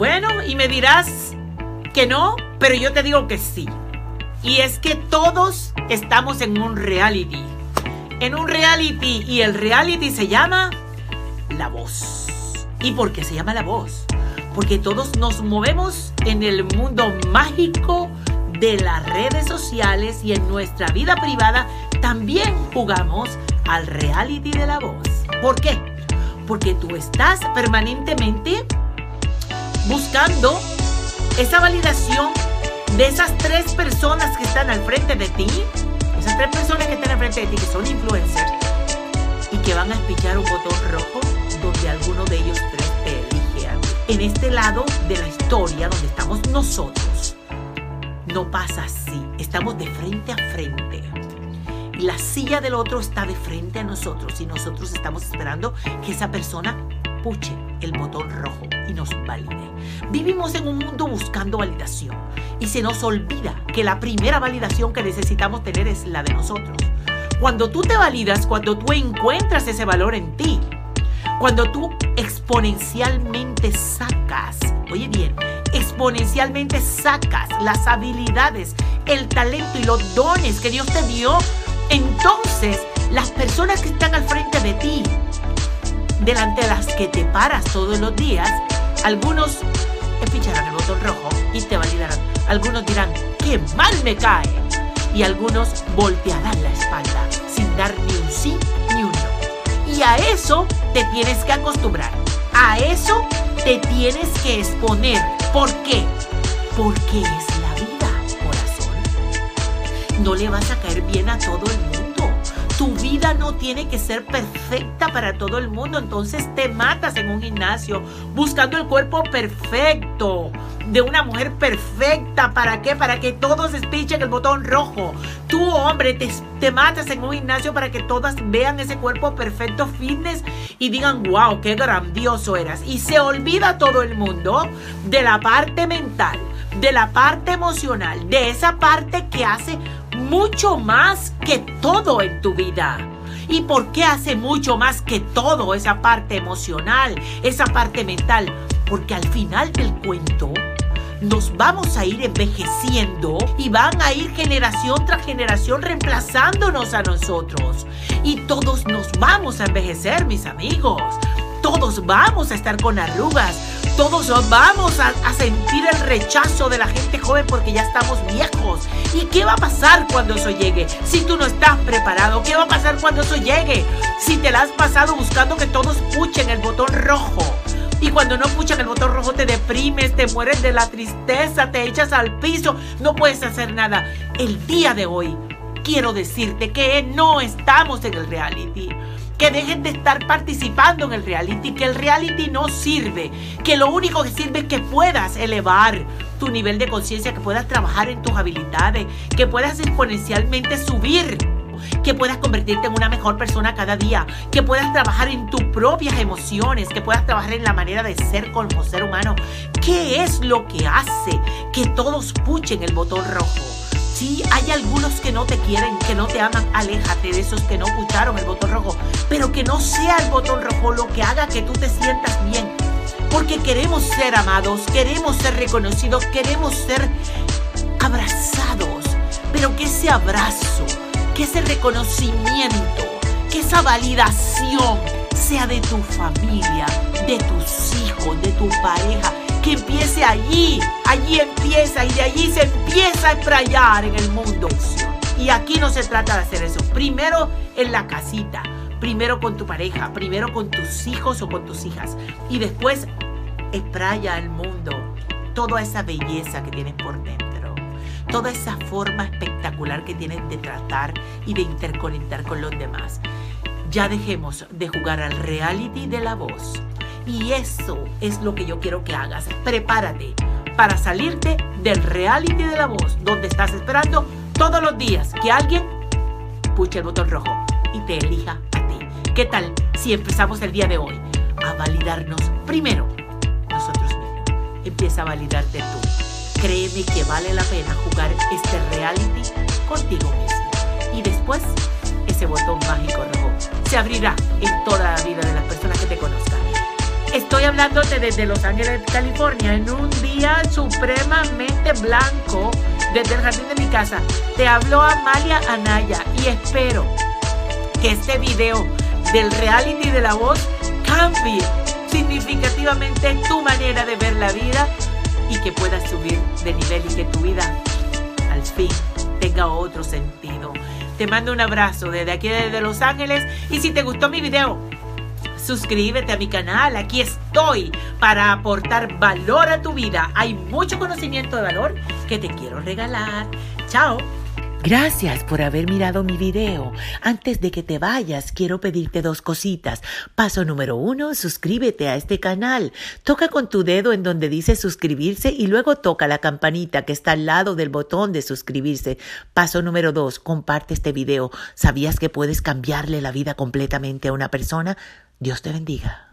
Bueno, y me dirás que no, pero yo te digo que sí. Y es que todos estamos en un reality. En un reality y el reality se llama La Voz. ¿Y por qué se llama La Voz? Porque todos nos movemos en el mundo mágico de las redes sociales y en nuestra vida privada también jugamos al reality de la voz. ¿Por qué? Porque tú estás permanentemente buscando esa validación de esas tres personas que están al frente de ti, esas tres personas que están al frente de ti, que son influencers, y que van a espichar un botón rojo donde alguno de ellos tres te elige En este lado de la historia donde estamos nosotros, no pasa así. Estamos de frente a frente. Y la silla del otro está de frente a nosotros y nosotros estamos esperando que esa persona puche el botón rojo y nos valide. Vivimos en un mundo buscando validación y se nos olvida que la primera validación que necesitamos tener es la de nosotros. Cuando tú te validas, cuando tú encuentras ese valor en ti, cuando tú exponencialmente sacas, oye bien, exponencialmente sacas las habilidades, el talento y los dones que Dios te dio, entonces las personas que están al frente de ti, delante de las que te paras todos los días, algunos ficharán el botón rojo y te validarán. Algunos dirán, qué mal me cae. Y algunos voltearán la espalda sin dar ni un sí ni un no. Y a eso te tienes que acostumbrar. A eso te tienes que exponer. ¿Por qué? Porque es la vida, corazón. No le vas a caer bien a todo el mundo tu vida no tiene que ser perfecta para todo el mundo, entonces te matas en un gimnasio buscando el cuerpo perfecto de una mujer perfecta. ¿Para qué? Para que todos espichen el botón rojo. Tú, hombre, te, te matas en un gimnasio para que todas vean ese cuerpo perfecto, fitness y digan, wow, qué grandioso eras. Y se olvida todo el mundo de la parte mental, de la parte emocional, de esa parte que hace mucho más que todo en tu vida. ¿Y por qué hace mucho más que todo esa parte emocional, esa parte mental? Porque al final del cuento nos vamos a ir envejeciendo y van a ir generación tras generación reemplazándonos a nosotros. Y todos nos vamos a envejecer, mis amigos. Todos vamos a estar con arrugas. Todos vamos a, sentir el rechazo de la gente joven porque ya estamos viejos. ¿Y qué va a pasar cuando eso llegue? Si tú no estás preparado, ¿qué va a pasar cuando eso llegue? Si te la has pasado buscando que todos puchen el botón rojo. Y cuando no puchan el botón rojo te deprimes, te mueres de la tristeza, te echas al piso, no puedes hacer nada. El día de hoy quiero decirte que no estamos en el reality que dejen de estar participando en el reality, que el reality no sirve, que lo único que sirve es que puedas elevar tu nivel de conciencia, que puedas trabajar en tus habilidades, que puedas exponencialmente subir que puedas convertirte en una mejor persona cada día, que puedas trabajar en tus propias emociones, que puedas trabajar en la manera de ser como ser humano. ¿Qué es lo que hace que todos puchen el botón rojo? Sí, hay algunos que no te quieren, que no te aman, aléjate de esos que no pucharon el botón rojo, pero que no sea el botón rojo lo que haga que tú te sientas bien, porque queremos ser amados, queremos ser reconocidos, queremos ser abrazados, pero que ese abrazo, que ese reconocimiento, que esa validación sea de tu familia, de tus hijos, de tu pareja, que empiece allí, allí empieza y de allí se empieza a estrellar en el mundo. Y aquí no se trata de hacer eso. Primero en la casita, primero con tu pareja, primero con tus hijos o con tus hijas. Y después espraya al mundo toda esa belleza que tienes por dentro. Toda esa forma espectacular que tienes de tratar y de interconectar con los demás. Ya dejemos de jugar al reality de la voz y eso es lo que yo quiero que hagas. Prepárate para salirte del reality de la voz, donde estás esperando todos los días que alguien puche el botón rojo y te elija a ti. ¿Qué tal si empezamos el día de hoy a validarnos primero nosotros mismos? Empieza a validarte tú. Créeme que vale la pena jugar este reality contigo mismo. Y después, ese botón mágico rojo se abrirá en toda la vida de las personas que te conozcan Estoy hablándote desde Los Ángeles, California, en un día supremamente blanco desde el jardín de mi casa. Te habló Amalia Anaya y espero que este video del reality de la voz cambie significativamente tu manera de ver la vida y que puedas subir de nivel y que tu vida al fin tenga otro sentido. Te mando un abrazo desde aquí desde Los Ángeles y si te gustó mi video, suscríbete a mi canal. Aquí estoy para aportar valor a tu vida. Hay mucho conocimiento de valor que te quiero regalar. Chao. Gracias por haber mirado mi video. Antes de que te vayas, quiero pedirte dos cositas. Paso número uno, suscríbete a este canal. Toca con tu dedo en donde dice suscribirse y luego toca la campanita que está al lado del botón de suscribirse. Paso número dos, comparte este video. ¿Sabías que puedes cambiarle la vida completamente a una persona? Dios te bendiga.